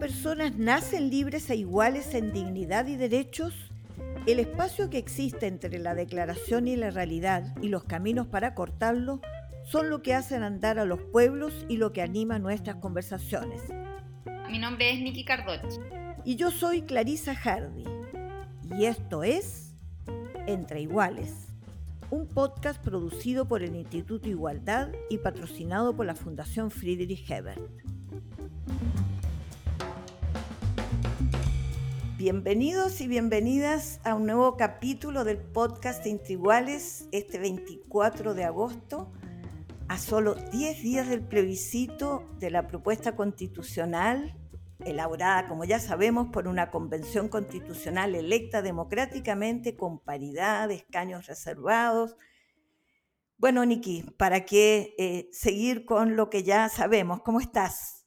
personas nacen libres e iguales en dignidad y derechos, el espacio que existe entre la declaración y la realidad y los caminos para cortarlo son lo que hacen andar a los pueblos y lo que anima nuestras conversaciones. Mi nombre es Nikki Cardoch. Y yo soy Clarisa Hardy. Y esto es Entre Iguales, un podcast producido por el Instituto Igualdad y patrocinado por la Fundación Friedrich Hebert. Bienvenidos y bienvenidas a un nuevo capítulo del podcast Entre Iguales este 24 de agosto, a solo 10 días del plebiscito de la propuesta constitucional elaborada, como ya sabemos, por una convención constitucional electa democráticamente con paridad de escaños reservados. Bueno, Niki, ¿para qué eh, seguir con lo que ya sabemos? ¿Cómo estás?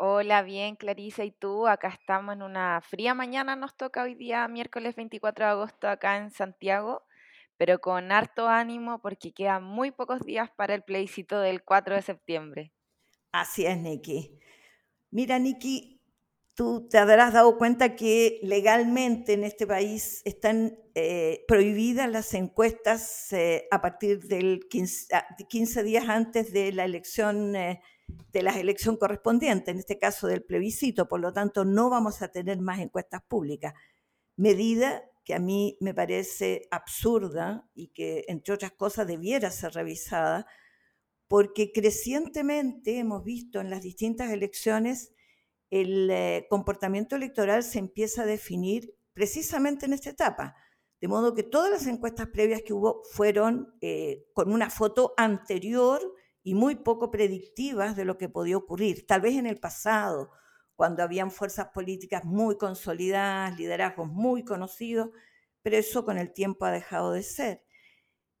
Hola, bien, Clarisa, ¿y tú? Acá estamos en una fría mañana, nos toca hoy día, miércoles 24 de agosto, acá en Santiago, pero con harto ánimo porque quedan muy pocos días para el plebiscito del 4 de septiembre. Así es, Niki. Mira, Niki, tú te habrás dado cuenta que legalmente en este país están eh, prohibidas las encuestas eh, a partir del 15, 15, días antes de la elección. Eh, de la elección correspondiente, en este caso del plebiscito, por lo tanto no vamos a tener más encuestas públicas. Medida que a mí me parece absurda y que, entre otras cosas, debiera ser revisada, porque crecientemente hemos visto en las distintas elecciones el eh, comportamiento electoral se empieza a definir precisamente en esta etapa. De modo que todas las encuestas previas que hubo fueron eh, con una foto anterior y muy poco predictivas de lo que podía ocurrir. Tal vez en el pasado, cuando habían fuerzas políticas muy consolidadas, liderazgos muy conocidos, pero eso con el tiempo ha dejado de ser.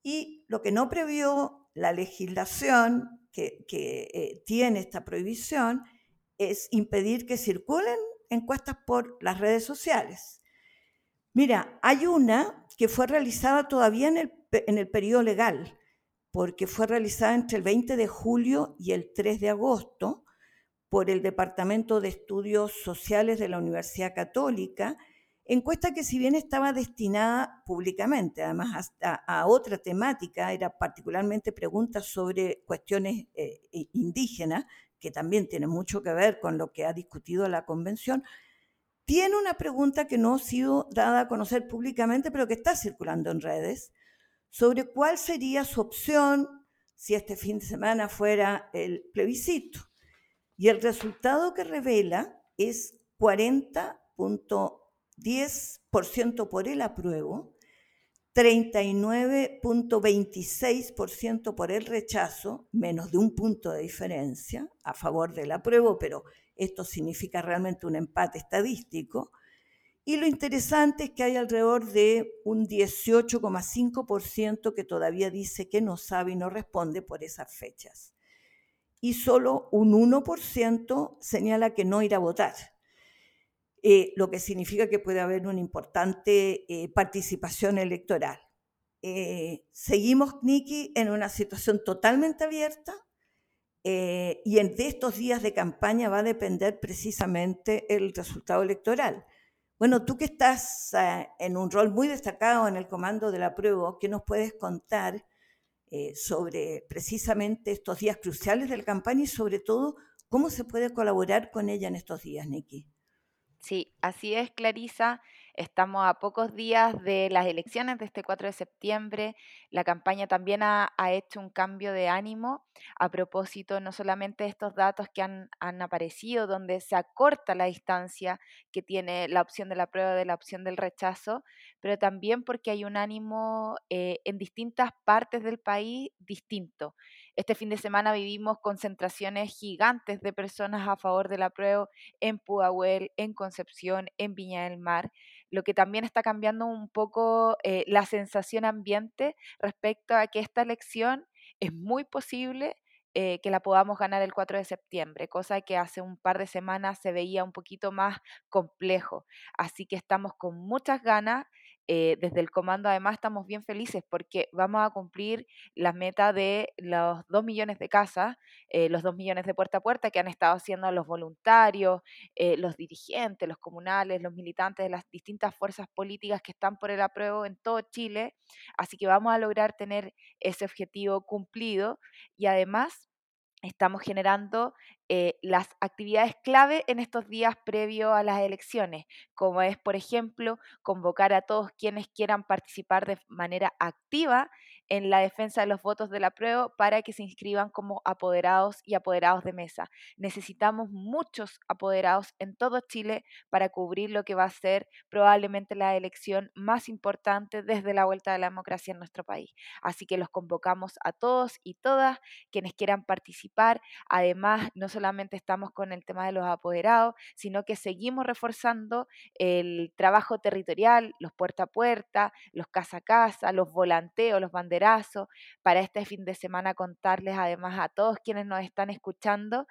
Y lo que no previó la legislación que, eh, tiene esta prohibición es impedir que circulen encuestas por las redes sociales. Mira, hay una que fue realizada todavía en el, en el periodo legal, porque fue realizada entre el 20 de julio y el 3 de agosto por el Departamento de Estudios Sociales de la Universidad Católica, encuesta que si bien estaba destinada públicamente, además a, otra temática, era particularmente preguntas sobre cuestiones eh, indígenas, que también tiene mucho que ver con lo que ha discutido la convención, tiene una pregunta que no ha sido dada a conocer públicamente, pero que está circulando en redes, sobre cuál sería su opción si este fin de semana fuera el plebiscito. Y el resultado que revela es 40.10% por el apruebo, 39.26% por el rechazo, menos de un punto de diferencia a favor del apruebo, pero esto significa realmente un empate estadístico, y lo interesante es que hay alrededor de un 18,5% que todavía dice que no sabe y no responde por esas fechas. Y solo un 1% señala que no irá a votar, eh, lo que significa que puede haber una importante eh, participación electoral. Eh, seguimos, Niki, en una situación totalmente abierta y en, de estos días de campaña va a depender precisamente el resultado electoral. Bueno, tú que estás eh, en un rol muy destacado en el comando de la prueba, ¿qué nos puedes contar eh, sobre precisamente estos días cruciales de la campaña y sobre todo cómo se puede colaborar con ella en estos días, Nikki? Sí, así es, Clarisa. Estamos a pocos días de las elecciones de este 4 de septiembre. La campaña también ha, hecho un cambio de ánimo a propósito no solamente de estos datos que han, aparecido, donde se acorta la distancia que tiene la opción de la prueba de la opción del rechazo, pero también porque hay un ánimo eh, en distintas partes del país distinto. Este fin de semana vivimos concentraciones gigantes de personas a favor de la prueba en Pudahuel, en Concepción, en Viña del Mar, lo que también está cambiando un poco eh, la sensación ambiente respecto a que esta elección es muy posible eh, que la podamos ganar el 4 de septiembre, cosa que hace un par de semanas se veía un poquito más complejo. Así que estamos con muchas ganas eh, desde el comando además estamos bien felices porque vamos a cumplir la meta de los dos millones de casas, eh, los dos millones de puerta a puerta que han estado haciendo los voluntarios, eh, los dirigentes, los comunales, los militantes de las distintas fuerzas políticas que están por el apruebo en todo Chile. Así que vamos a lograr tener ese objetivo cumplido y además estamos generando eh, las actividades clave en estos días previo a las elecciones, como es, por ejemplo, convocar a todos quienes quieran participar de manera activa en la defensa de los votos de la prueba para que se inscriban como apoderados y apoderados de mesa. Necesitamos muchos apoderados en todo Chile para cubrir lo que va a ser probablemente la elección más importante desde la vuelta de la democracia en nuestro país. Así que los convocamos a todos y todas quienes quieran participar. Además, no solamente estamos con el tema de los apoderados, sino que seguimos reforzando el trabajo territorial, los puerta a puerta, los casa a casa, los volanteos, los para este fin de semana contarles además a todos quienes nos están escuchando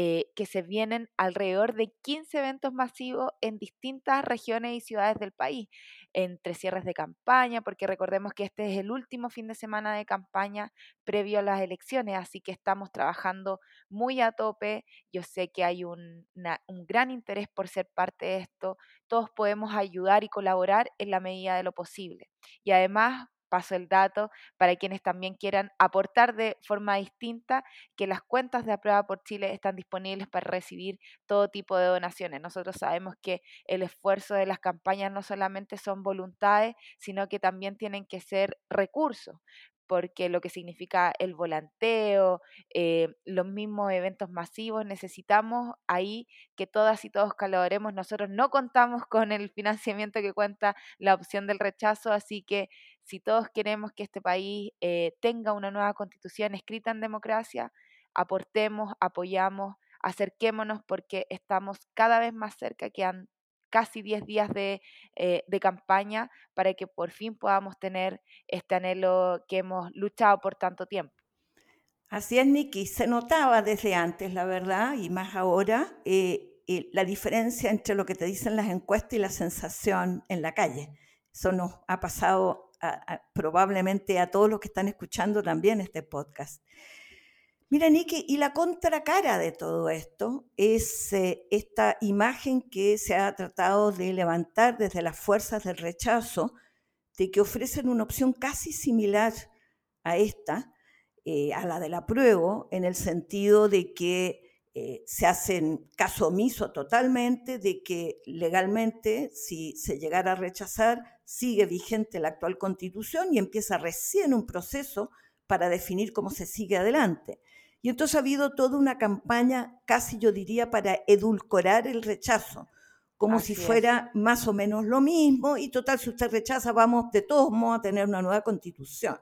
eh, que se vienen alrededor de 15 eventos masivos en distintas regiones y ciudades del país, entre cierres de campaña, porque recordemos que este es el último fin de semana de campaña previo a las elecciones, así que estamos trabajando muy a tope. Yo sé que hay un, un gran interés por ser parte de esto. Todos podemos ayudar y colaborar en la medida de lo posible. Y además paso el dato para quienes también quieran aportar de forma distinta, que las cuentas de Aprueba por Chile están disponibles para recibir todo tipo de donaciones. Nosotros sabemos que el esfuerzo de las campañas no solamente son voluntades, sino que también tienen que ser recursos porque lo que significa el volanteo, eh, los mismos eventos masivos, necesitamos ahí que todas y todos colaboremos. Nosotros no contamos con el financiamiento que cuenta la opción del rechazo, así que si todos queremos que este país eh, tenga una nueva constitución escrita en democracia, aportemos, apoyamos, acerquémonos porque estamos cada vez más cerca, quedan casi 10 días de, eh, de, campaña para que por fin podamos tener este anhelo que hemos luchado por tanto tiempo. Así es, Niki, se notaba desde antes, la verdad, y más ahora, eh, la diferencia entre lo que te dicen las encuestas y la sensación en la calle. Eso nos ha pasado probablemente a todos los que están escuchando también este podcast. Mira, Niki, y la contracara de todo esto es eh, esta imagen que se ha tratado de levantar desde las fuerzas del rechazo, de que ofrecen una opción casi similar a esta, eh, a la del apruebo, en el sentido de que eh, se hacen caso omiso totalmente, de que legalmente, si se llegara a rechazar, sigue vigente la actual constitución y empieza recién un proceso para definir cómo se sigue adelante. Y entonces ha habido toda una campaña, casi yo diría, para edulcorar el rechazo, como si fuera más o menos lo mismo, y total, si usted rechaza, vamos de todos modos a tener una nueva constitución.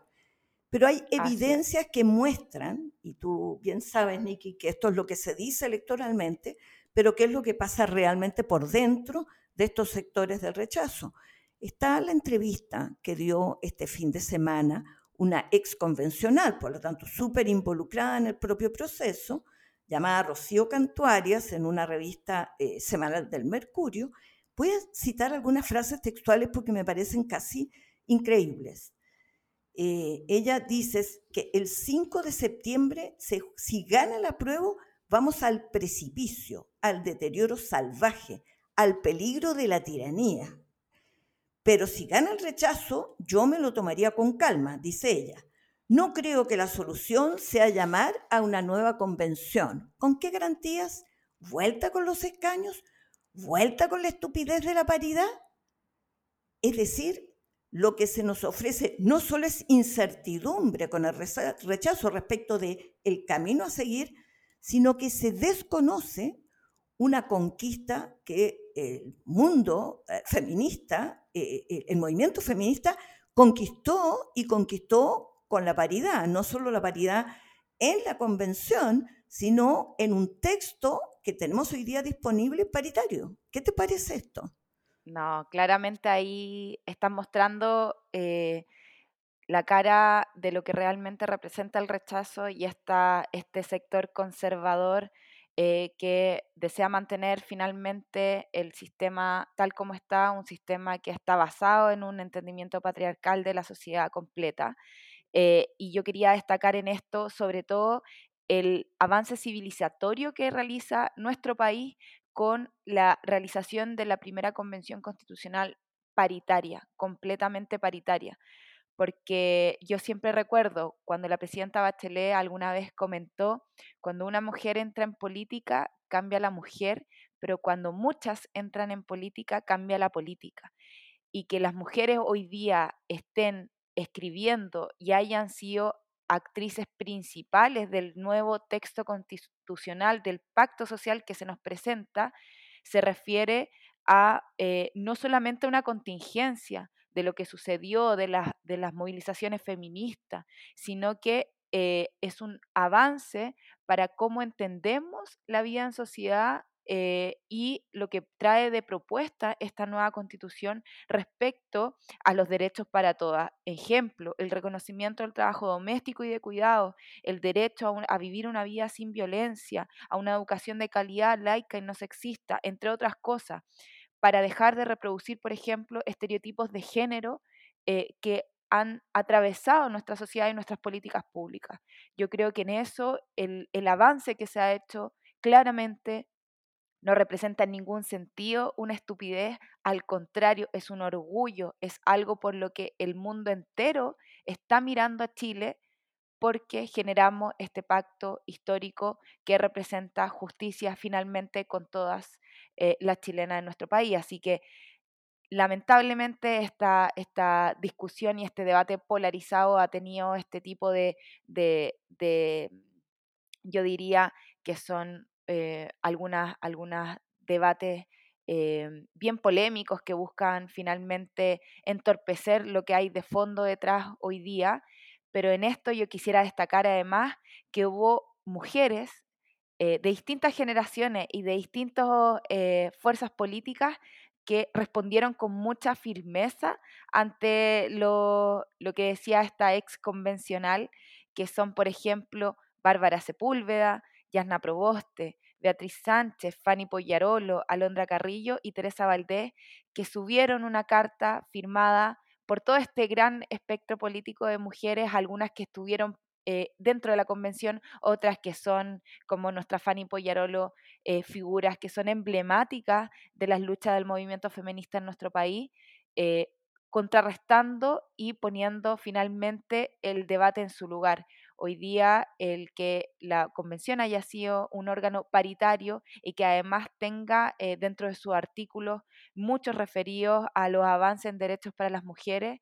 Pero hay evidencias que muestran, y tú bien sabes, Nicky, que esto es lo que se dice electoralmente, pero qué es lo que pasa realmente por dentro de estos sectores del rechazo. Está la entrevista que dio este fin de semana una ex convencional, por lo tanto súper involucrada en el propio proceso, llamada Rocío Cantuarias, en una revista eh, semanal del Mercurio. Voy a citar algunas frases textuales porque me parecen casi increíbles. Eh, ella dice que el 5 de septiembre, si gana la prueba, vamos al precipicio, al deterioro salvaje, al peligro de la tiranía. Pero si gana el rechazo, yo me lo tomaría con calma, dice ella. No creo que la solución sea llamar a una nueva convención. ¿Con qué garantías? ¿Vuelta con los escaños? ¿Vuelta con la estupidez de la paridad? Es decir, lo que se nos ofrece no solo es incertidumbre con el rechazo respecto del el camino a seguir, sino que se desconoce una conquista que el mundo eh, feminista, eh, eh, el movimiento feminista conquistó y conquistó con la paridad, no solo la paridad en la convención, sino en un texto que tenemos hoy día disponible paritario. ¿Qué te parece esto? No, claramente ahí están mostrando la cara de lo que realmente representa el rechazo y está este sector conservador eh, que desea mantener finalmente el sistema tal como está, un sistema que está basado en un entendimiento patriarcal de la sociedad completa. Eh, y yo quería destacar en esto sobre todo el avance civilizatorio que realiza nuestro país con la realización de la primera convención constitucional paritaria, completamente paritaria porque yo siempre recuerdo cuando la presidenta Bachelet alguna vez comentó, cuando una mujer entra en política, cambia la mujer, pero cuando muchas entran en política, cambia la política. Y que las mujeres hoy día estén escribiendo y hayan sido actrices principales del nuevo texto constitucional, del pacto social que se nos presenta, se refiere a eh, no solamente una contingencia, de lo que sucedió, de, de las movilizaciones feministas, sino que eh, es un avance para cómo entendemos la vida en sociedad eh, y lo que trae de propuesta esta nueva constitución respecto a los derechos para todas. Ejemplo, el reconocimiento del trabajo doméstico y de cuidado, el derecho a, a vivir una vida sin violencia, a una educación de calidad laica y no sexista, entre otras cosas para dejar de reproducir, por ejemplo, estereotipos de género eh, que han atravesado nuestra sociedad y nuestras políticas públicas. Yo creo que en eso el, avance que se ha hecho claramente no representa en ningún sentido una estupidez, al contrario, es un orgullo, es algo por lo que el mundo entero está mirando a Chile porque generamos este pacto histórico que representa justicia finalmente con todas eh, las chilenas en nuestro país. Así que lamentablemente esta, esta discusión y este debate polarizado ha tenido este tipo de, de, yo diría que son eh, algunas, algunas debates eh, bien polémicos que buscan finalmente entorpecer lo que hay de fondo detrás hoy día, pero en esto yo quisiera destacar además que hubo mujeres eh, de distintas generaciones y de distintas eh, fuerzas políticas que respondieron con mucha firmeza ante lo, lo, que decía esta ex convencional, que son, por ejemplo, Bárbara Sepúlveda, Yasna Proboste, Beatriz Sánchez, Fanny Poyarolo, Alondra Carrillo y Teresa Valdés, que subieron una carta firmada por todo este gran espectro político de mujeres, algunas que estuvieron eh, dentro de la convención, otras que son, como nuestra Fanny Poyarolo, eh, figuras que son emblemáticas de las luchas del movimiento feminista en nuestro país, eh, contrarrestando y poniendo finalmente el debate en su lugar. Hoy día el que la convención haya sido un órgano paritario y que además tenga dentro de sus artículos muchos referidos a los avances en derechos para las mujeres,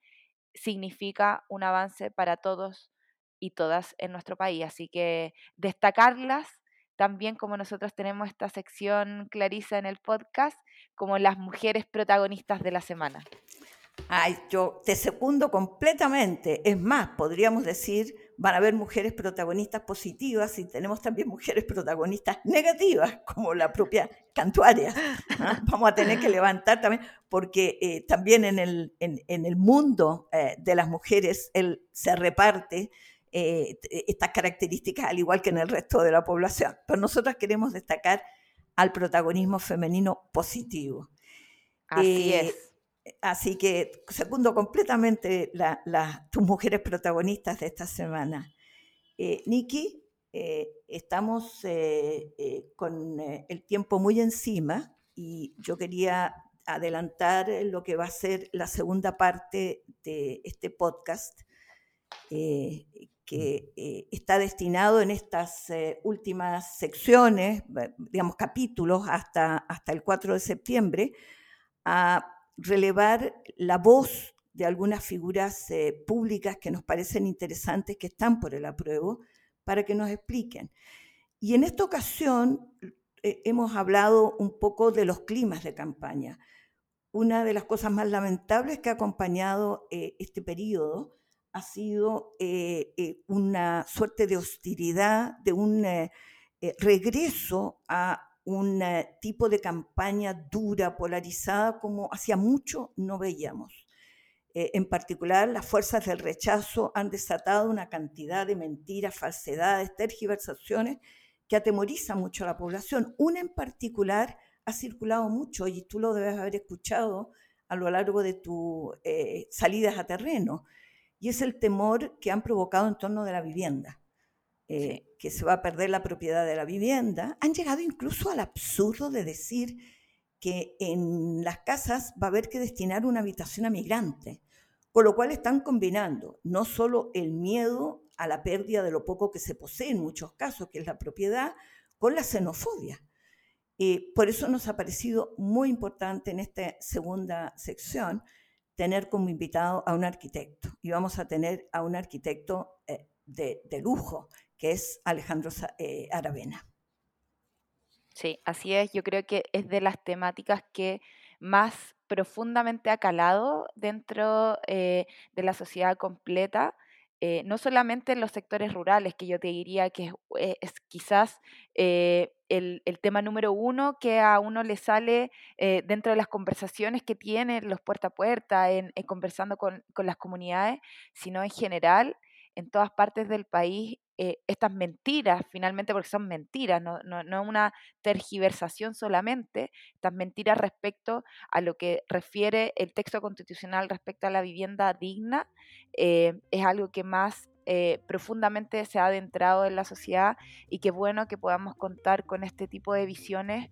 significa un avance para todos y todas en nuestro país. Así que destacarlas también como nosotros tenemos esta sección Clarisa en el podcast, como las mujeres protagonistas de la semana. Ay, yo te secundo completamente. Es más, podríamos decir, van a haber mujeres protagonistas positivas y tenemos también mujeres protagonistas negativas, como la propia Cantuaria. ¿ah? Vamos a tener que levantar también, porque eh, también en el, en, en el mundo eh, de las mujeres él se reparte eh, estas características, al igual que en el resto de la población. Pero nosotros queremos destacar al protagonismo femenino positivo. Así es. Así que segundo completamente tus mujeres protagonistas de esta semana. Eh, Nikki, eh, estamos con el tiempo muy encima y yo quería adelantar lo que va a ser la segunda parte de este podcast, que eh, está destinado en estas eh, últimas secciones, digamos capítulos, hasta, hasta el 4 de septiembre, a relevar la voz de algunas figuras eh, públicas que nos parecen interesantes, que están por el apruebo, para que nos expliquen. Y en esta ocasión hemos hablado un poco de los climas de campaña. Una de las cosas más lamentables que ha acompañado este periodo ha sido eh, eh, una suerte de hostilidad, de un eh, regreso a un tipo de campaña dura, polarizada, como hacía mucho no veíamos. en particular, las fuerzas del rechazo han desatado una cantidad de mentiras, falsedades, tergiversaciones que atemoriza mucho a la población. Una en particular ha circulado mucho y tú lo debes haber escuchado a lo largo de tus eh, salidas a terreno, y es el temor que han provocado en torno de la vivienda, eh, que se va a perder la propiedad de la vivienda. Han llegado incluso al absurdo de decir que en las casas va a haber que destinar una habitación a migrante, con lo cual están combinando no solo el miedo a la pérdida de lo poco que se posee en muchos casos, que es la propiedad, con la xenofobia. Y por eso nos ha parecido muy importante en esta segunda sección tener como invitado a un arquitecto. Y vamos a tener a un arquitecto eh, de, lujo, que es Alejandro eh, Aravena. Sí, así es. Yo creo que es de las temáticas que más profundamente ha calado dentro eh, de la sociedad completa eh, no solamente en los sectores rurales, que yo te diría que es, eh, quizás eh, el, tema número uno que a uno le sale dentro de las conversaciones que tiene los puerta a puerta, en, conversando con, con, las comunidades, sino en general en todas partes del país eh, estas mentiras, finalmente, porque son mentiras, no, no, una tergiversación solamente, estas mentiras respecto a lo que refiere el texto constitucional respecto a la vivienda digna, eh, es algo que más eh, profundamente se ha adentrado en la sociedad y qué bueno que podamos contar con este tipo de visiones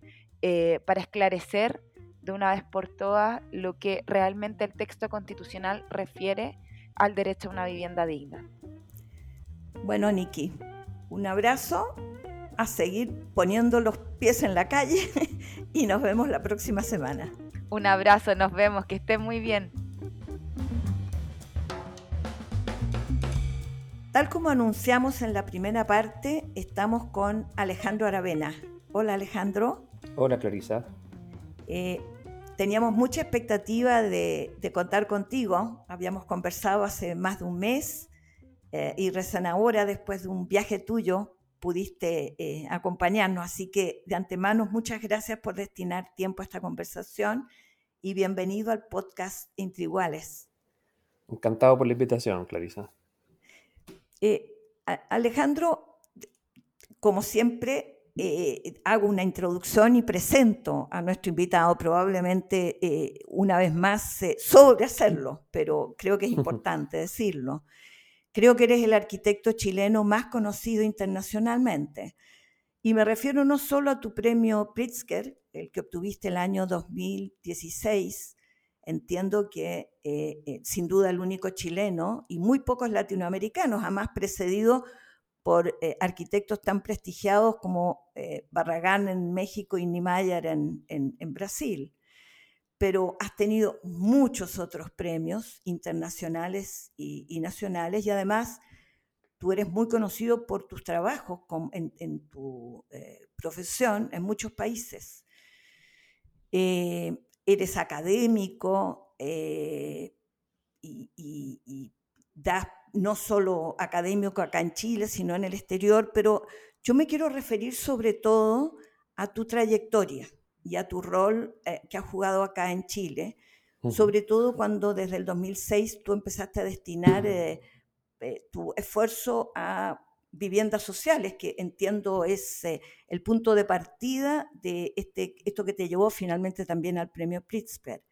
para esclarecer de una vez por todas lo que realmente el texto constitucional refiere al derecho a una vivienda digna. Bueno, Niki, un abrazo, a seguir poniendo los pies en la calle y nos vemos la próxima semana. Un abrazo, nos vemos, que esté muy bien. Tal como anunciamos en la primera parte, estamos con Alejandro Aravena. Hola Alejandro. Hola Clarisa. Eh, teníamos mucha expectativa de, de, contar contigo. Habíamos conversado hace más de un mes eh, y recién ahora, después de un viaje tuyo, pudiste eh, acompañarnos. Así que de antemano, muchas gracias por destinar tiempo a esta conversación y bienvenido al podcast Entre Iguales. Encantado por la invitación, Clarisa. Eh, Alejandro, como siempre, hago una introducción y presento a nuestro invitado, probablemente una vez más sobre hacerlo, pero creo que es importante decirlo. Creo que eres el arquitecto chileno más conocido internacionalmente. Y me refiero no solo a tu premio Pritzker, el que obtuviste el año 2016, entiendo que eh, eh, sin duda el único chileno y muy pocos latinoamericanos, jamás precedido por eh, arquitectos tan prestigiados como Barragán en México y Niemeyer en Brasil pero has tenido muchos otros premios internacionales y, nacionales y además tú eres muy conocido por tus trabajos en, tu eh, profesión en muchos países. Eh, eres académico eh, y, das no solo académico acá en Chile, sino en el exterior, pero yo me quiero referir sobre todo a tu trayectoria y a tu rol eh, que has jugado acá en Chile, sobre todo cuando desde el 2006 tú empezaste a destinar eh, eh, tu esfuerzo a viviendas sociales, que entiendo es el punto de partida de este, esto que te llevó finalmente también al premio Pritzker.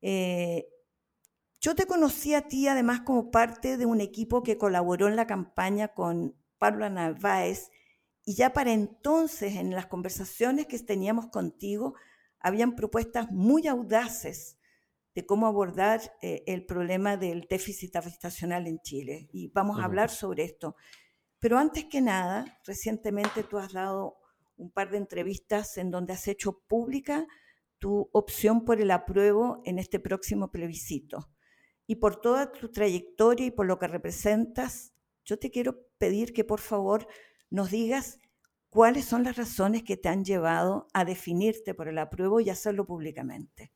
yo te conocí a ti además como parte de un equipo que colaboró en la campaña con Pablo Narváez y ya para entonces, en las conversaciones que teníamos contigo, habían propuestas muy audaces de cómo abordar eh, el problema del déficit habitacional en Chile. Y vamos a hablar sobre esto. Pero antes que nada, recientemente tú has dado un par de entrevistas en donde has hecho pública tu opción por el apruebo en este próximo plebiscito. Y por toda tu trayectoria y por lo que representas, yo te quiero pedir que por favor nos digas cuáles son las razones que te han llevado a definirte por el apruebo y hacerlo públicamente.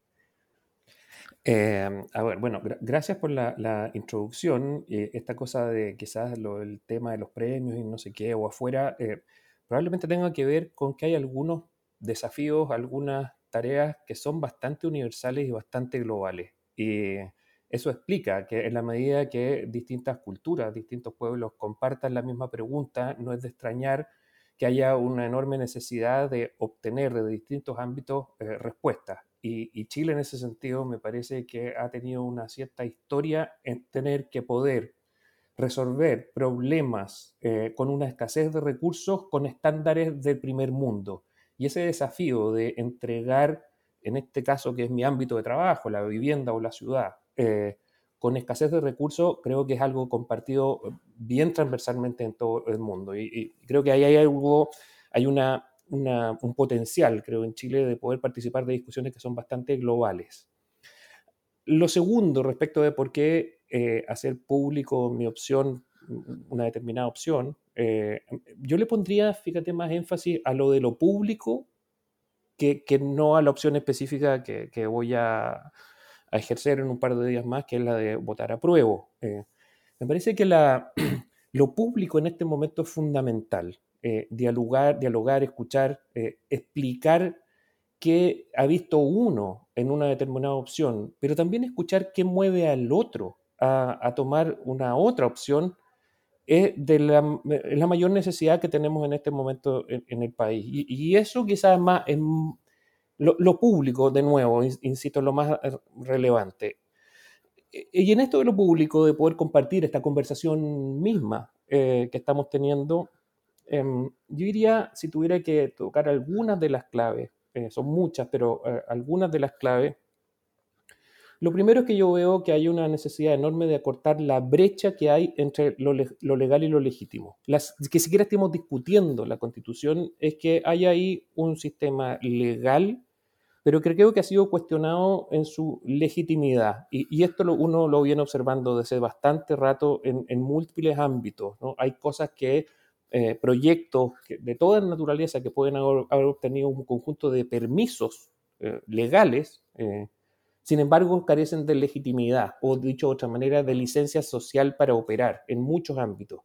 Em, a ver, bueno, gracias por la, introducción. esta cosa de quizás el tema de los premios y no sé qué, o afuera, eh, probablemente tenga que ver con que hay algunos desafíos, algunas tareas que son bastante universales y bastante globales. Y eso explica que en la medida que distintas culturas, distintos pueblos compartan la misma pregunta, no es de extrañar que haya una enorme necesidad de obtener de distintos ámbitos eh, respuestas. Y, Chile en ese sentido me parece que ha tenido una cierta historia en tener que poder resolver problemas eh, con una escasez de recursos con estándares del primer mundo. Y ese desafío de entregar, en este caso que es mi ámbito de trabajo, la vivienda o la ciudad, eh, con escasez de recursos, creo que es algo compartido bien transversalmente en todo el mundo. Y, creo que ahí hay algo, hay un potencial, creo, en Chile de poder participar de discusiones que son bastante globales. Lo segundo, respecto de por qué eh, hacer público mi opción, una determinada opción, eh, yo le pondría, fíjate, más énfasis a lo de lo público que, no a la opción específica que voy a, a ejercer en un par de días más, que es la de votar a prueba. Eh, me parece que la, lo público en este momento es fundamental. Eh, dialogar, dialogar, escuchar, eh, explicar qué ha visto uno en una determinada opción, pero también escuchar qué mueve al otro a, tomar una otra opción es de la, la, mayor necesidad que tenemos en este momento en, el país. Y, eso quizás más, es lo, público, de nuevo, insisto, lo más eh, relevante. E, y en esto de lo público, de poder compartir esta conversación misma eh, que estamos teniendo, em, yo diría, si tuviera que tocar algunas de las claves, eh, son muchas, pero algunas de las claves, lo primero es que yo veo que hay una necesidad enorme de acortar la brecha que hay entre lo, lo legal y lo legítimo. Las, que siquiera estemos discutiendo la constitución es que hay ahí un sistema legal pero creo que ha sido cuestionado en su legitimidad. Y, esto lo, uno lo viene observando desde bastante rato en, múltiples ámbitos. ¿no? Hay cosas que, eh, proyectos de toda naturaleza que pueden haber, obtenido un conjunto de permisos eh, legales, eh, sin embargo carecen de legitimidad o, dicho de otra manera, de licencia social para operar en muchos ámbitos.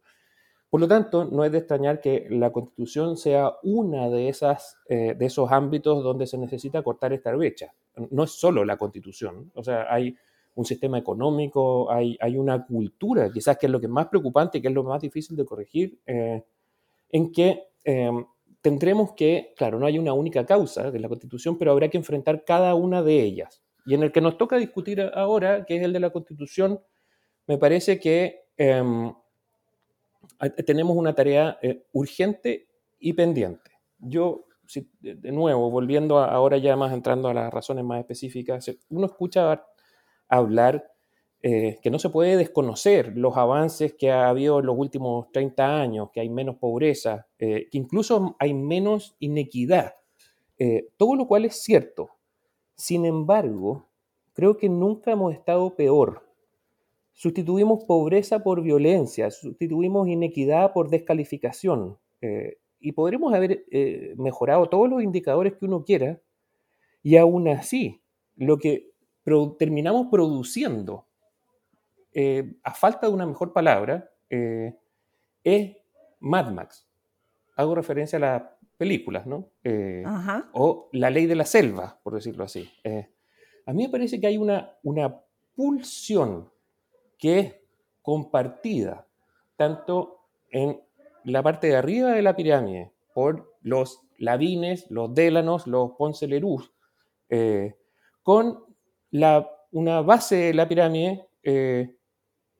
Por lo tanto, no es de extrañar que la constitución sea una de, esas, eh, de esos ámbitos donde se necesita cortar esta brecha. No es solo la constitución, o sea, hay un sistema económico, hay, hay una cultura, quizás que es lo que es más preocupante y que es lo más difícil de corregir, eh, en que em, tendremos que, claro, no hay una única causa de la constitución, pero habrá que enfrentar cada una de ellas. Y en el que nos toca discutir ahora, que es el de la constitución, me parece que... Em, tenemos una tarea eh, urgente y pendiente. Yo, de nuevo, volviendo ahora ya más entrando a las razones más específicas, uno escucha hablar eh, que no se puede desconocer los avances que ha habido en los últimos 30 años, que hay menos pobreza, eh, que incluso hay menos inequidad, todo lo cual es cierto. Sin embargo, creo que nunca hemos estado peor Sustituimos pobreza por violencia, sustituimos inequidad por descalificación. Eh, y podremos haber eh, mejorado todos los indicadores que uno quiera, y aún así, lo que terminamos produciendo, eh, a falta de una mejor palabra, es Mad Max. Hago referencia a las películas, ¿no? O La ley de la selva, por decirlo así. a mí me parece que hay una, una pulsión que es compartida tanto en la parte de arriba de la pirámide por los Lavines, los Délanos, los Ponce eh, con la, una base de la pirámide eh,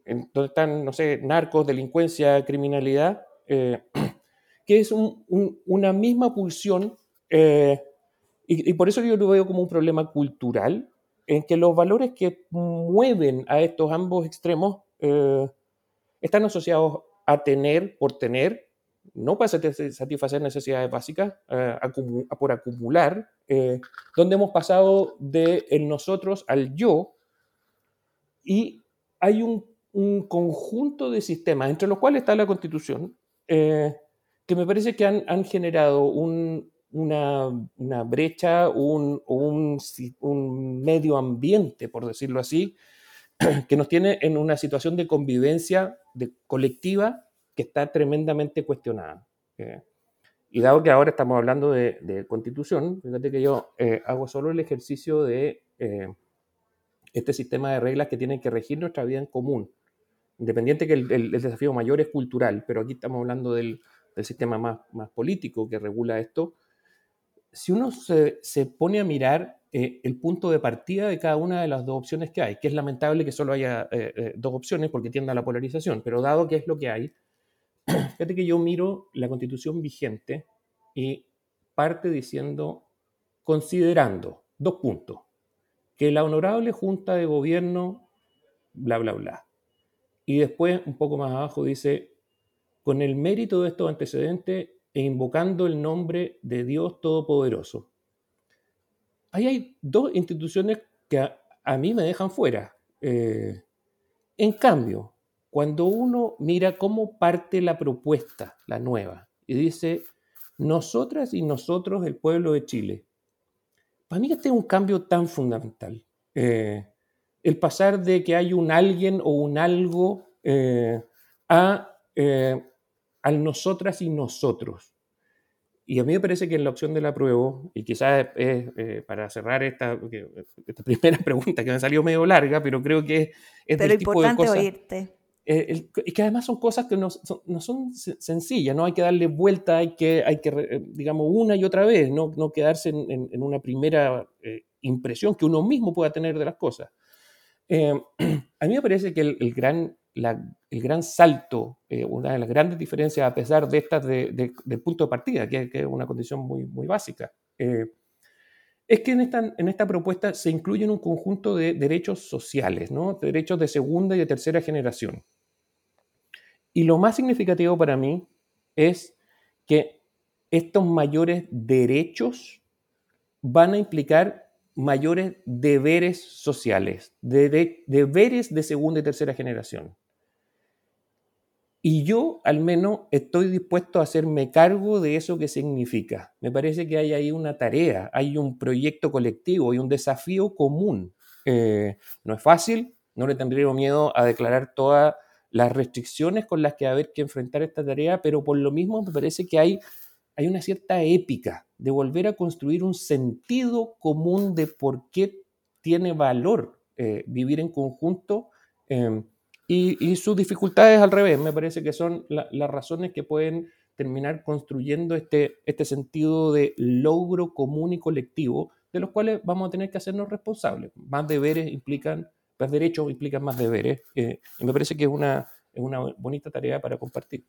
donde están, no sé, narcos, delincuencia, criminalidad, eh, que es una misma pulsión, y, y, por eso yo lo veo como un problema cultural, en que los valores que mueven a estos ambos extremos eh, están asociados a tener por tener, no para satisfacer necesidades básicas, eh, por acumular, eh, donde hemos pasado de nosotros al yo, y hay un, conjunto de sistemas, entre los cuales está la constitución, que me parece que han generado un, una, brecha, un, medio ambiente, por decirlo así, que nos tiene en una situación de convivencia de, colectiva que está tremendamente cuestionada. Y dado que ahora estamos hablando de, de constitución, fíjate que yo eh, hago solo el ejercicio de eh, este sistema de reglas que tienen que regir nuestra vida en común. Independiente que el, desafío mayor es cultural, pero aquí estamos hablando del, sistema más político que regula esto, si uno se, se pone a mirar eh, el punto de partida de cada una de las dos opciones que hay, que es lamentable que solo haya eh, eh, dos opciones porque tiende a la polarización, pero dado que es lo que hay, fíjate que yo miro la constitución vigente y parte diciendo, considerando, dos puntos, que la honorable Junta de Gobierno, bla, bla, bla. Y después, un poco más abajo, dice, con el mérito de estos antecedentes e invocando el nombre de Dios Todopoderoso ahí hay dos instituciones que a, mí me dejan fuera. Eh, en cambio, cuando uno mira cómo parte la propuesta, la nueva, y dice, nosotras y nosotros, el pueblo de Chile, para mí este es un cambio tan fundamental. Eh, el pasar de que hay un alguien o un algo eh, a al nosotras y nosotros. Y a mí me parece que en la opción de la prueba, y quizás es eh, para cerrar esta, esta, primera pregunta que me salió medio larga, pero creo que es pero del tipo de cosas. Oírte. Eh, y que además son cosas que no son, no son, sencillas, ¿no? Hay que darle vuelta, hay que, hay que eh, digamos, una y otra vez, no, no quedarse en, en, una primera impresión que uno mismo pueda tener de las cosas. a mí me parece que el, el gran el gran salto, eh, una de las grandes diferencias a pesar de estas del punto de partida, que, es una condición muy, muy básica, eh, es que en esta, en esta propuesta se incluyen un conjunto de derechos sociales, ¿no? derechos de segunda y de tercera generación. Y lo más significativo para mí es que estos mayores derechos van a implicar mayores deberes sociales, deberes de segunda y tercera generación. Y yo al menos estoy dispuesto a hacerme cargo de eso que significa. Me parece que hay ahí una tarea, hay un proyecto colectivo y un desafío común. Eh, no es fácil, no le tendría miedo a declarar todas las restricciones con las que va haber que enfrentar esta tarea, pero por lo mismo me parece que hay, hay una cierta épica de volver a construir un sentido común de por qué tiene valor eh, vivir en conjunto. Em, y, sus dificultades al revés, me parece que son las razones que pueden terminar construyendo este, este sentido de logro común y colectivo, de los cuales vamos a tener que hacernos responsables. Más deberes implican, más derechos implican más deberes, eh, y me parece que es una, es una bonita tarea para compartir.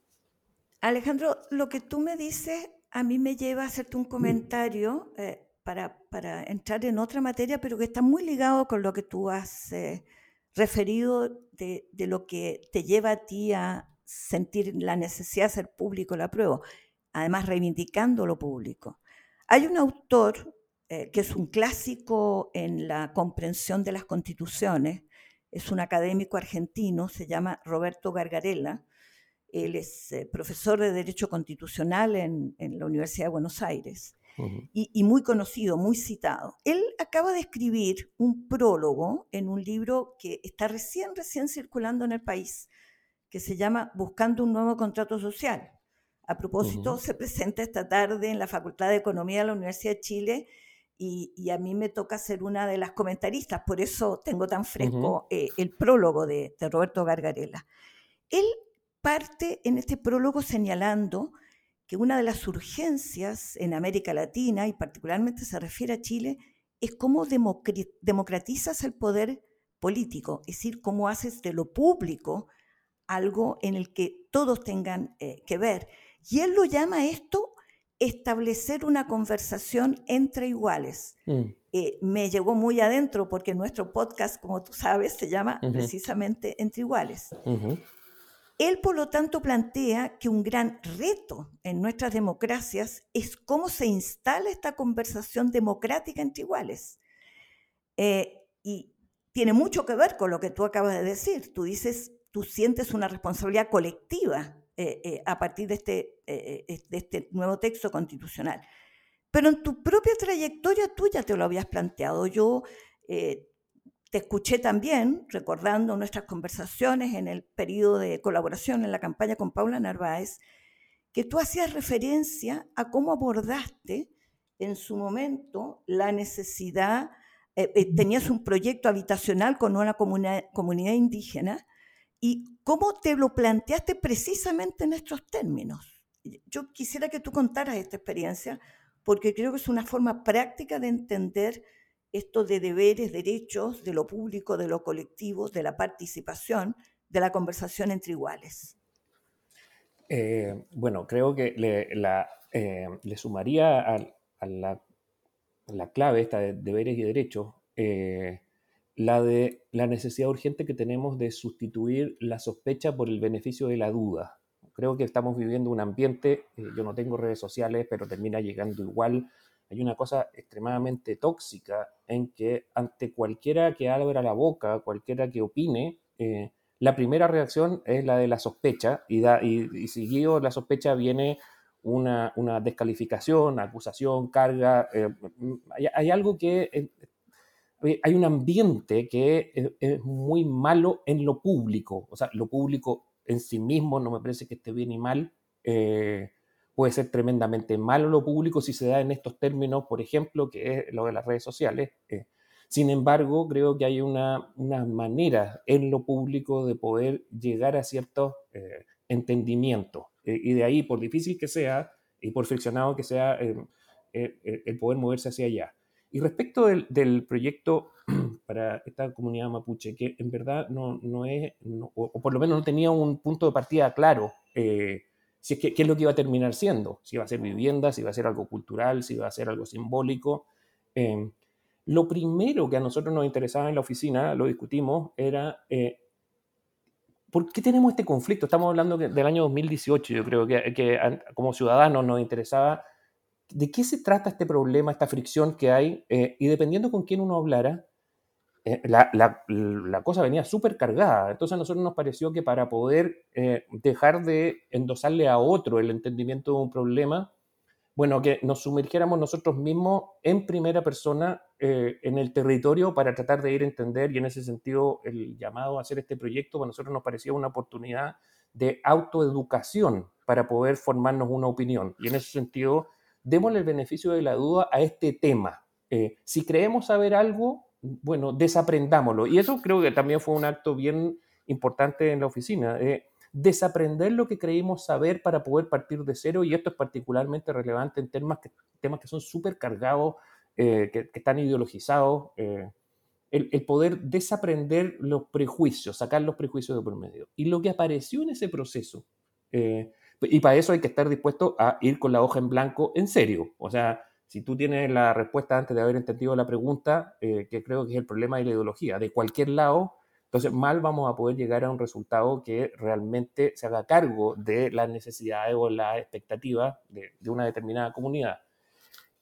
Alejandro, lo que tú me dices a mí me lleva a hacerte un comentario eh, para, para, entrar en otra materia, pero que está muy ligado con lo que tú has eh, referido de, lo que te lleva a ti a sentir la necesidad de hacer público la prueba, además reivindicando lo público. Hay un autor eh, que es un clásico en la comprensión de las constituciones, es un académico argentino, se llama Roberto Gargarella, él es eh, profesor de Derecho Constitucional en, en, la Universidad de Buenos Aires y, muy conocido, muy citado. Él acaba de escribir un prólogo en un libro que está recién, recién circulando en el país, que se llama Buscando un nuevo contrato social. A propósito, se presenta esta tarde en la Facultad de Economía de la Universidad de Chile y, a mí me toca ser una de las comentaristas, por eso tengo tan fresco eh, el prólogo de, de Roberto Gargarella. Él parte en este prólogo señalando que una de las urgencias en América Latina, y particularmente se refiere a Chile, es cómo democratizas el poder político, es decir, cómo haces de lo público algo en el que todos tengan eh, que ver. Y él lo llama esto establecer una conversación entre iguales. Mm. Eh, me llegó muy adentro porque nuestro podcast, como tú sabes, se llama precisamente Entre Iguales. Él, por lo tanto, plantea que un gran reto en nuestras democracias es cómo se instala esta conversación democrática entre iguales. Eh, y tiene mucho que ver con lo que tú acabas de decir. Tú dices, tú sientes una responsabilidad colectiva eh, eh, a partir de este, de este nuevo texto constitucional. Pero en tu propia trayectoria tú ya te lo habías planteado. Yo te escuché también, recordando nuestras conversaciones en el periodo de colaboración en la campaña con Paula Narváez, que tú hacías referencia a cómo abordaste en su momento la necesidad, eh, eh, tenías un proyecto habitacional con una comunidad, comunidad indígena y cómo te lo planteaste precisamente en estos términos. yo quisiera que tú contaras esta experiencia porque creo que es una forma práctica de entender esto de deberes, derechos, de lo público, de lo colectivo, de la participación, de la conversación entre iguales. Eh, bueno, creo que le, eh, sumaría a, la, clave esta de deberes y derechos eh, la de la necesidad urgente que tenemos de sustituir la sospecha por el beneficio de la duda. Creo que estamos viviendo un ambiente, yo no tengo redes sociales, pero termina llegando igual. Hay una cosa extremadamente tóxica en que ante cualquiera que abra la boca, cualquiera que opine, la primera reacción es la de la sospecha y, da, y, seguido la sospecha viene una, descalificación, acusación, carga. Eh, hay, algo que... Eh, hay un ambiente que es, muy malo en lo público. O sea, lo público en sí mismo no me parece que esté bien y mal. Eh, puede ser tremendamente malo lo público si se da en estos términos, por ejemplo, que es lo de las redes sociales. Sin embargo, creo que hay una, manera en lo público de poder llegar a ciertos eh, entendimientos. Eh, y de ahí, por difícil que sea y por friccionado que sea, eh, el poder moverse hacia allá. Y respecto del, proyecto para esta comunidad mapuche, que en verdad no, no es, o, por lo menos no tenía un punto de partida claro, si es que, qué es lo que iba a terminar siendo, si iba a ser vivienda, si iba a ser algo cultural, si iba a ser algo simbólico. Lo primero que a nosotros nos interesaba en la oficina, lo discutimos, era eh, ¿por qué tenemos este conflicto? Estamos hablando del año 2018, yo creo que, como ciudadanos nos interesaba de qué se trata este problema, esta fricción que hay, eh, y dependiendo con quién uno hablara, eh, la, cosa venía súper cargada. Entonces a nosotros nos pareció que para poder dejar de endosarle a otro el entendimiento de un problema, bueno, que nos sumergiéramos nosotros mismos en primera persona eh, en el territorio para tratar de ir a entender y en ese sentido el llamado a hacer este proyecto para nosotros nos parecía una oportunidad de autoeducación para poder formarnos una opinión. Y en ese sentido, démosle el beneficio de la duda a este tema. Eh, si creemos saber algo, bueno, desaprendámoslo. Y eso creo que también fue un acto bien importante en la oficina. Eh, desaprender lo que creímos saber para poder partir de cero, y esto es particularmente relevante en temas que, que son súper cargados, eh, que, están ideologizados, eh, el, poder desaprender los prejuicios, sacar los prejuicios de por medio. Y lo que apareció en ese proceso, y para eso hay que estar dispuesto a ir con la hoja en blanco en serio, o sea, si tú tienes la respuesta antes de haber entendido la pregunta, que creo que es el problema de la ideología, de cualquier lado, entonces, mal vamos a poder llegar a un resultado que realmente se haga cargo de las necesidades o las expectativas de, una determinada comunidad.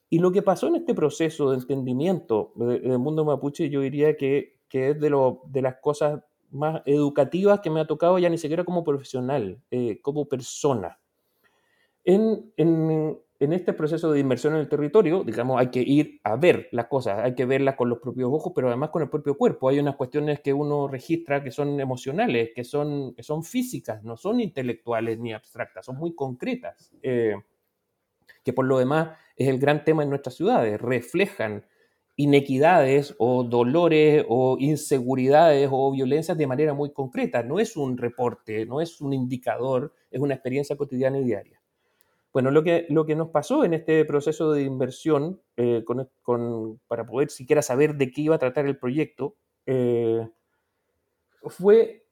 Y lo que pasó en este proceso de entendimiento del mundo mapuche, yo diría que, es de, las cosas más educativas que me ha tocado ya ni siquiera como profesional, eh, como persona. En, en este proceso de inmersión en el territorio, digamos, hay que ir a ver las cosas, hay que verlas con los propios ojos, pero además con el propio cuerpo. Hay unas cuestiones que uno registra que son emocionales, que son, que son físicas, no son intelectuales ni abstractas, son muy concretas, eh, que por lo demás es el gran tema en nuestras ciudades, reflejan inequidades o dolores o inseguridades o violencias de manera muy concreta. No es un reporte, no es un indicador, es una experiencia cotidiana y diaria. Bueno, lo que, lo que nos pasó en este proceso de inversión, eh, para poder siquiera saber de qué iba a tratar el proyecto, eh, fue,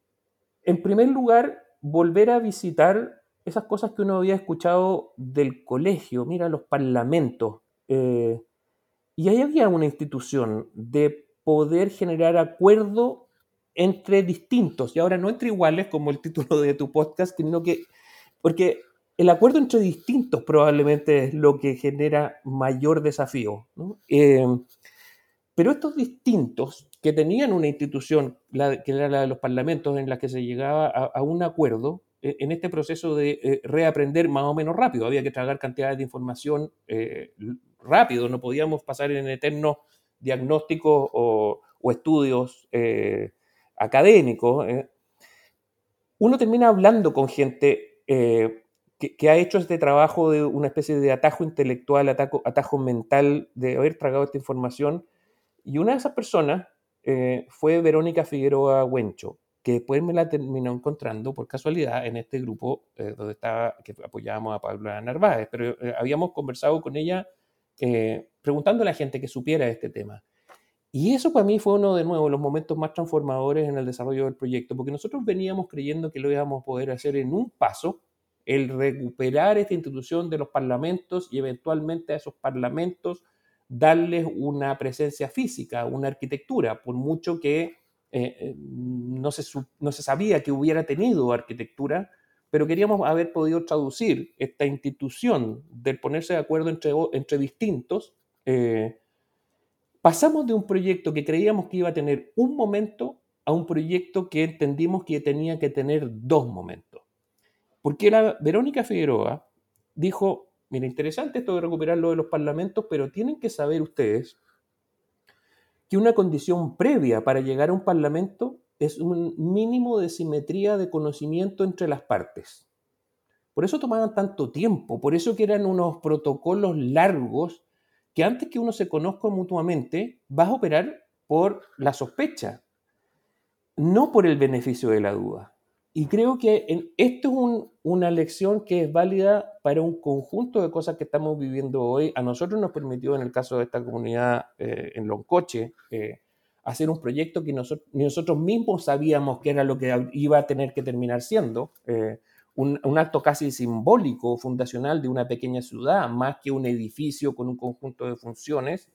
en primer lugar, volver a visitar esas cosas que uno había escuchado del colegio, mira, los parlamentos. Eh, y ahí había una institución de poder generar acuerdo entre distintos, y ahora no entre iguales, como el título de tu podcast, sino que, porque el acuerdo entre distintos probablemente es lo que genera mayor desafío. Eh, pero estos distintos que tenían una institución, que era la de los parlamentos, en la que se llegaba a, un acuerdo, eh, en este proceso de eh, reaprender más o menos rápido, había que tragar cantidades de información rápido, no podíamos pasar en eternos diagnósticos o, o estudios académicos. Uno termina hablando con gente que, ha hecho este trabajo de una especie de atajo intelectual, atajo, atajo mental, de haber tragado esta información. Y una de esas personas eh, fue Verónica Figueroa Huencho. que después me la terminó encontrando por casualidad en este grupo eh, donde estaba, que apoyábamos a Pablo Narváez, pero eh, habíamos conversado con ella preguntando a la gente que supiera este tema. Y eso para mí fue uno de nuevo los momentos más transformadores en el desarrollo del proyecto, porque nosotros veníamos creyendo que lo íbamos a poder hacer en un paso, el recuperar esta institución de los parlamentos y eventualmente a esos parlamentos darles una presencia física, una arquitectura, por mucho que eh, eh, no, se, no se sabía que hubiera tenido arquitectura, pero queríamos haber podido traducir esta institución del ponerse de acuerdo entre, entre distintos. Eh, pasamos de un proyecto que creíamos que iba a tener un momento a un proyecto que entendimos que tenía que tener dos momentos. Porque la Verónica Figueroa dijo, mira, interesante esto de recuperar lo de los parlamentos, pero tienen que saber ustedes que una condición previa para llegar a un parlamento es un mínimo de simetría de conocimiento entre las partes. Por eso tomaban tanto tiempo, por eso que eran unos protocolos largos que antes que uno se conozca mutuamente, vas a operar por la sospecha, no por el beneficio de la duda. Y creo que esto es una lección que es válida para un conjunto de cosas que estamos viviendo hoy. A nosotros nos permitió, en el caso de esta comunidad eh, en Loncoche, eh, hacer un proyecto que nosotros, nosotros mismos sabíamos que era lo que iba a tener que terminar siendo. Eh, un, un, acto casi simbólico, fundacional de una pequeña ciudad, más que un edificio con un conjunto de funciones.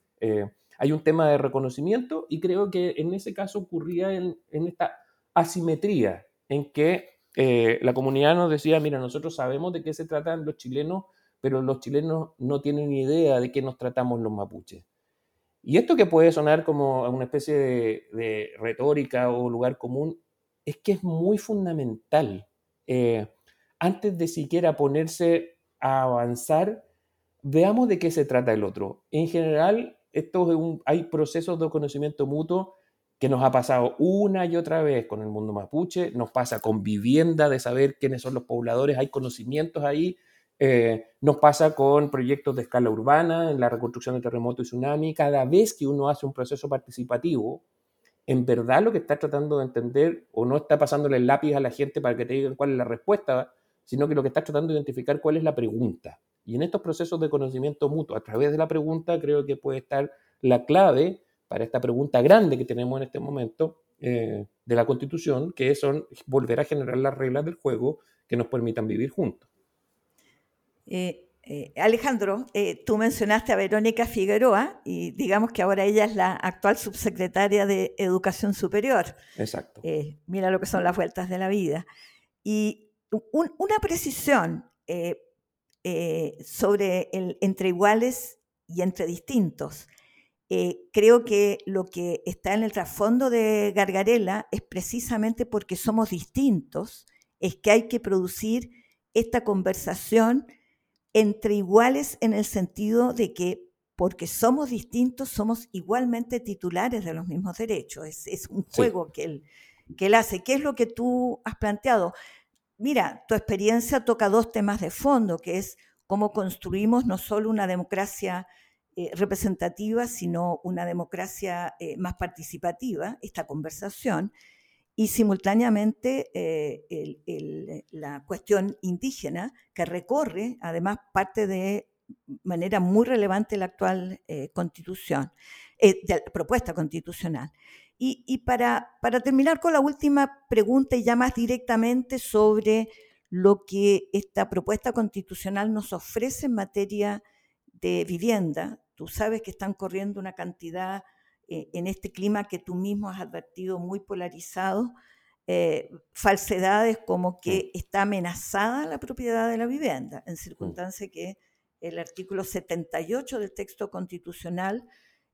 hay un tema de reconocimiento y creo que en ese caso ocurría en, en esta asimetría en que eh, la comunidad nos decía, mira, nosotros sabemos de qué se tratan los chilenos, pero los chilenos no tienen ni idea de qué nos tratamos los mapuches. Y esto que puede sonar como una especie de, retórica o lugar común, es que es muy fundamental. Eh, antes de siquiera ponerse a avanzar, veamos de qué se trata el otro. En general, esto hay procesos de conocimiento mutuo que nos ha pasado una y otra vez con el mundo mapuche, nos pasa con vivienda, de saber quiénes son los pobladores, hay conocimientos ahí, eh, nos pasa con proyectos de escala urbana, en la reconstrucción de terremoto y tsunami, cada vez que uno hace un proceso participativo, en verdad lo que está tratando de entender o no está pasándole el lápiz a la gente para que te digan cuál es la respuesta, sino que lo que está tratando de identificar cuál es la pregunta. Y en estos procesos de conocimiento mutuo, a través de la pregunta, creo que puede estar la clave para esta pregunta grande que tenemos en este momento eh, de la Constitución, que son volver a generar las reglas del juego que nos permitan vivir juntos. Eh, eh, Alejandro, tú mencionaste a Verónica Figueroa y digamos que ahora ella es la actual subsecretaria de Educación Superior. Exacto. mira lo que son las vueltas de la vida. Y una precisión sobre el entre iguales y entre distintos. Eh, creo que lo que está en el trasfondo de Gargarela es precisamente porque somos distintos, es que hay que producir esta conversación entre iguales en el sentido de que porque somos distintos somos igualmente titulares de los mismos derechos. Es, un juego que, él, que él hace. ¿Qué es lo que tú has planteado? Mira, tu experiencia toca dos temas de fondo, que es cómo construimos no solo una democracia eh, representativa, sino una democracia eh, más participativa, esta conversación, y simultáneamente eh, la cuestión indígena, que recorre además parte de manera muy relevante la actual constitución, propuesta constitucional. Y, y para, para terminar con la última pregunta y ya más directamente sobre lo que esta propuesta constitucional nos ofrece en materia de vivienda, Tú sabes que están corriendo una cantidad eh, en este clima que tú mismo has advertido muy polarizado, eh, falsedades como que está amenazada la propiedad de la vivienda, en circunstancia que el artículo 78 del texto constitucional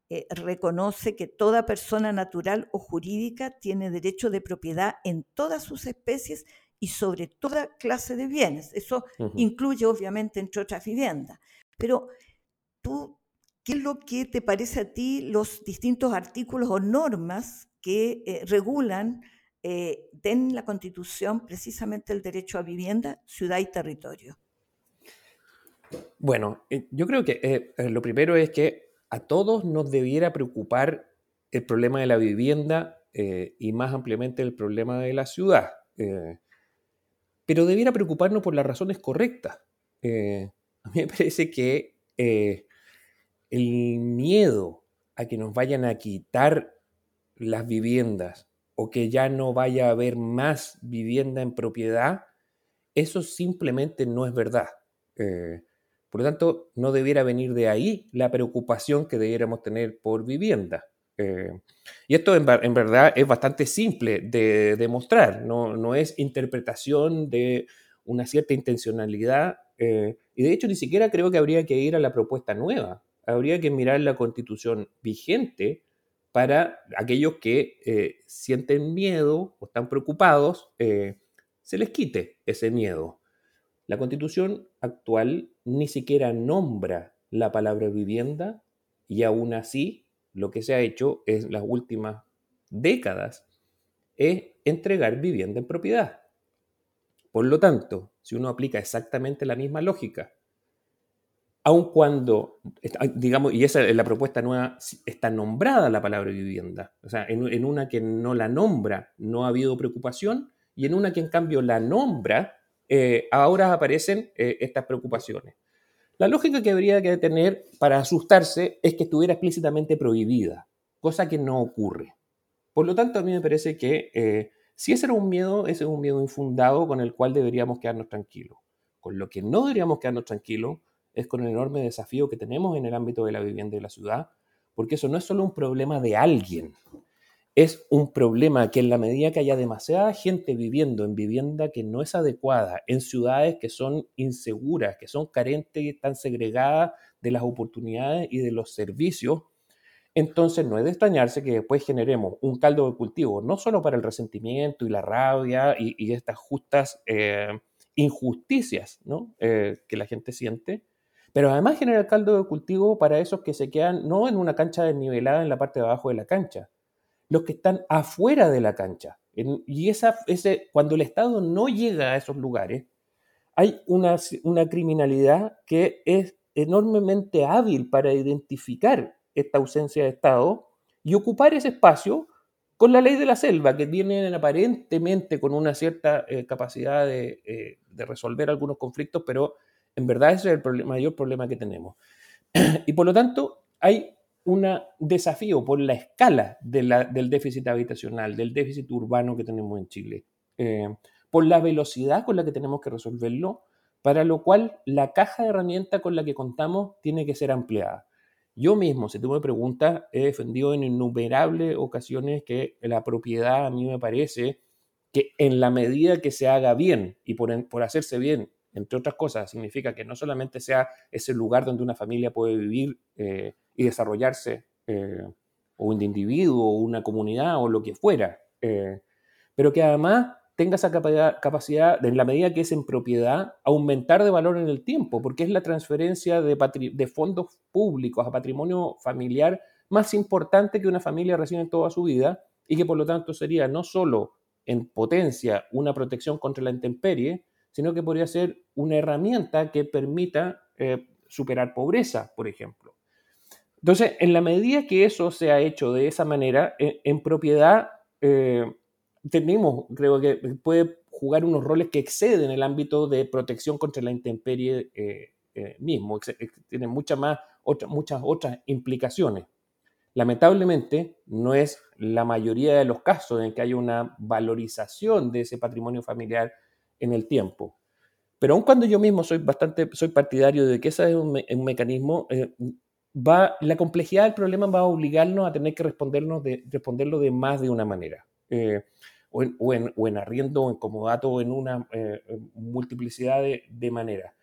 eh, reconoce que toda persona natural o jurídica tiene derecho de propiedad en todas sus especies y sobre toda clase de bienes. Eso incluye, obviamente, entre otras viviendas. Pero tú ¿Qué es lo que te parece a ti los distintos artículos o normas que eh, regulan eh, en la Constitución precisamente el derecho a vivienda, ciudad y territorio? Bueno, eh, yo creo que lo primero es que a todos nos debiera preocupar el problema de la vivienda eh, y más ampliamente el problema de la ciudad. Eh, pero debiera preocuparnos por las razones correctas. a mí me parece que el miedo a que nos vayan a quitar las viviendas o que ya no vaya a haber más vivienda en propiedad, eso simplemente no es verdad. Por lo tanto, no debiera venir de ahí la preocupación que debiéramos tener por vivienda. Eh, y esto en, verdad es bastante simple de demostrar, no, es interpretación de una cierta intencionalidad. Eh, y de hecho ni siquiera creo que habría que ir a la propuesta nueva. Habría que mirar la constitución vigente para aquellos que eh, sienten miedo o están preocupados, se les quite ese miedo. La constitución actual ni siquiera nombra la palabra vivienda y aún así lo que se ha hecho en las últimas décadas es entregar vivienda en propiedad. Por lo tanto, si uno aplica exactamente la misma lógica, aun cuando, digamos, y esa es la propuesta nueva, está nombrada la palabra vivienda, o sea, en, una que no la nombra no ha habido preocupación y en una que en cambio la nombra, eh, ahora aparecen eh, estas preocupaciones. La lógica que habría que tener para asustarse es que estuviera explícitamente prohibida, cosa que no ocurre. Por lo tanto, a mí me parece que eh, si ese era un miedo, ese es un miedo infundado con el cual deberíamos quedarnos tranquilos. Con lo que no deberíamos quedarnos tranquilos es con el enorme desafío que tenemos en el ámbito de la vivienda y la ciudad, porque eso no es solo un problema de alguien, es un problema que en la medida que haya demasiada gente viviendo en vivienda que no es adecuada, en ciudades que son inseguras, que son carentes y están segregadas de las oportunidades y de los servicios, entonces no es de extrañarse que después generemos un caldo de cultivo, no solo para el resentimiento y la rabia y, estas justas eh, injusticias eh, que la gente siente, pero además genera caldo de cultivo para esos que se quedan no en una cancha desnivelada en la parte de abajo de la cancha, los que están afuera de la cancha. y esa, cuando el Estado no llega a esos lugares, hay una, una criminalidad que es enormemente hábil para identificar esta ausencia de Estado y ocupar ese espacio con la ley de la selva, que tienen aparentemente con una cierta eh, capacidad de, eh, de, resolver algunos conflictos, pero en verdad ese es el mayor problema que tenemos. y por lo tanto, hay un desafío por la escala del déficit habitacional, del déficit urbano que tenemos en Chile, eh, por la velocidad con la que tenemos que resolverlo, para lo cual la caja de herramientas con la que contamos tiene que ser ampliada. Yo mismo, si tú me preguntas, he defendido en innumerables ocasiones que la propiedad a mí me parece que en la medida que se haga bien y por, por hacerse bien, entre otras cosas, significa que no solamente sea ese lugar donde una familia puede vivir eh, y desarrollarse, eh, o un individuo, o una comunidad, o lo que fuera, eh, pero que además tenga esa capacidad, en la medida que es en propiedad, aumentar de valor en el tiempo, porque es la transferencia de, de fondos públicos a patrimonio familiar más importante que una familia recibe en toda su vida y que por lo tanto sería no solo en potencia una protección contra la intemperie, sino que podría ser una herramienta que permita eh, superar pobreza, por ejemplo. Entonces, en la medida que eso se ha hecho de esa manera, e, en, propiedad eh, tenemos, creo que puede jugar unos roles que exceden el ámbito de protección contra la intemperie eh, mismo, tiene muchas más, muchas otras implicaciones. Lamentablemente, no es la mayoría de los casos en que hay una valorización de ese patrimonio familiar en el tiempo. Pero aun cuando yo mismo soy bastante, soy partidario de que ese es un, mecanismo, va, la complejidad del problema va a obligarnos a tener que respondernos de, responderlo de más de una manera. Eh, o, en, arriendo, o en comodato, o en una eh, multiplicidad de, maneras.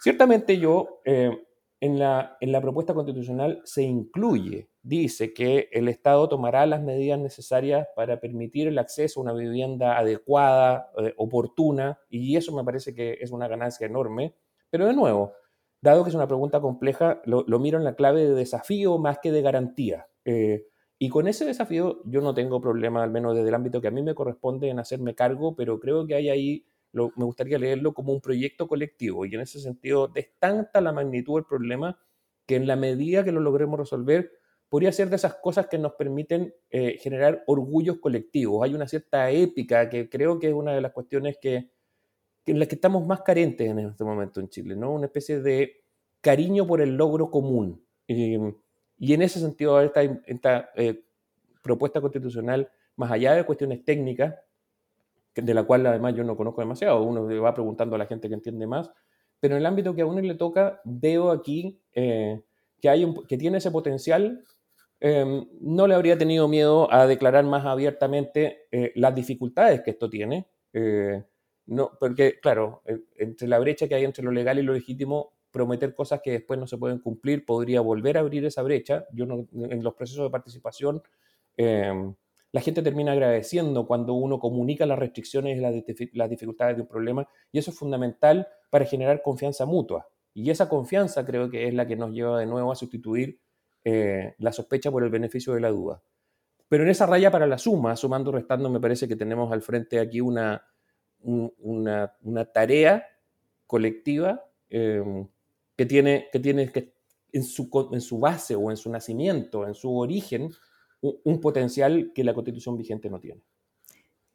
Ciertamente yo, eh, en, la, en la propuesta constitucional se incluye, dice que el Estado tomará las medidas necesarias para permitir el acceso a una vivienda adecuada, oportuna, y eso me parece que es una ganancia enorme. Pero de nuevo, dado que es una pregunta compleja, lo, miro en la clave de desafío más que de garantía. Eh, y con ese desafío yo no tengo problema, al menos desde el ámbito que a mí me corresponde en hacerme cargo, pero creo que hay ahí, me gustaría leerlo como un proyecto colectivo. Y en ese sentido, es tanta la magnitud del problema que en la medida que lo logremos resolver, podría ser de esas cosas que nos permiten eh, generar orgullos colectivos. Hay una cierta épica que creo que es una de las cuestiones que, en las que estamos más carentes en este momento en Chile, ¿no? Una especie de cariño por el logro común. y en ese sentido, esta, eh, propuesta constitucional, más allá de cuestiones técnicas, de la cual además yo no conozco demasiado, uno va preguntando a la gente que entiende más, pero en el ámbito que a uno le toca, veo aquí eh, que, hay que tiene ese potencial. Em, no le habría tenido miedo a declarar más abiertamente eh, las dificultades que esto tiene, eh, no, porque claro, entre la brecha que hay entre lo legal y lo legítimo, prometer cosas que después no se pueden cumplir podría volver a abrir esa brecha. Yo en los procesos de participación em, la gente termina agradeciendo cuando uno comunica las restricciones y las, dificultades de un problema, y eso es fundamental para generar confianza mutua. Y esa confianza creo que es la que nos lleva de nuevo a sustituir eh, la sospecha por el beneficio de la duda. Pero en esa raya para la suma, sumando, restando, me parece que tenemos al frente aquí una, una, tarea colectiva em, que tiene, que, tiene que en, su, en su base o en su nacimiento, en su origen, un potencial que la constitución vigente no tiene.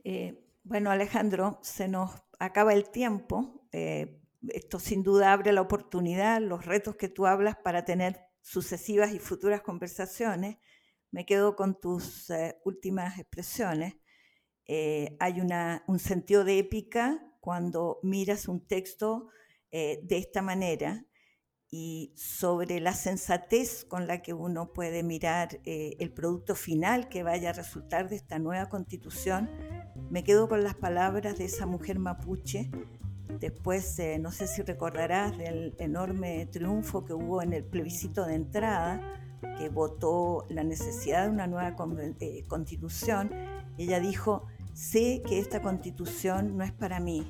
Eh, bueno, Alejandro, se nos acaba el tiempo. Eh, esto sin duda abre la oportunidad, los retos que tú hablas para tener sucesivas y futuras conversaciones. Me quedo con tus eh, últimas expresiones. hay una, un sentido de épica cuando miras un texto de esta manera y sobre la sensatez con la que uno puede mirar eh, el producto final que vaya a resultar de esta nueva constitución, me quedo con las palabras de esa mujer mapuche. Después, no sé si recordarás del enorme triunfo que hubo en el plebiscito de entrada, que votó la necesidad de una nueva eh, constitución. Ella dijo, sé que esta constitución no es para mí,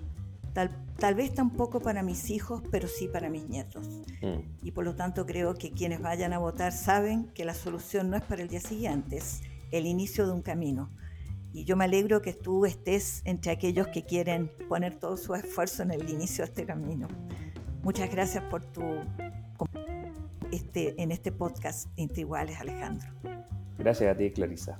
Tal, vez tampoco para mis hijos, pero sí para mis nietos. Mm. Y por lo tanto creo que quienes vayan a votar saben que la solución no es para el día siguiente, es el inicio de un camino. Y yo me alegro que tú estés entre aquellos que quieren poner todo su esfuerzo en el inicio de este camino. Muchas gracias por tu este, en este podcast Entre Iguales, Alejandro. Gracias a ti, Clarisa.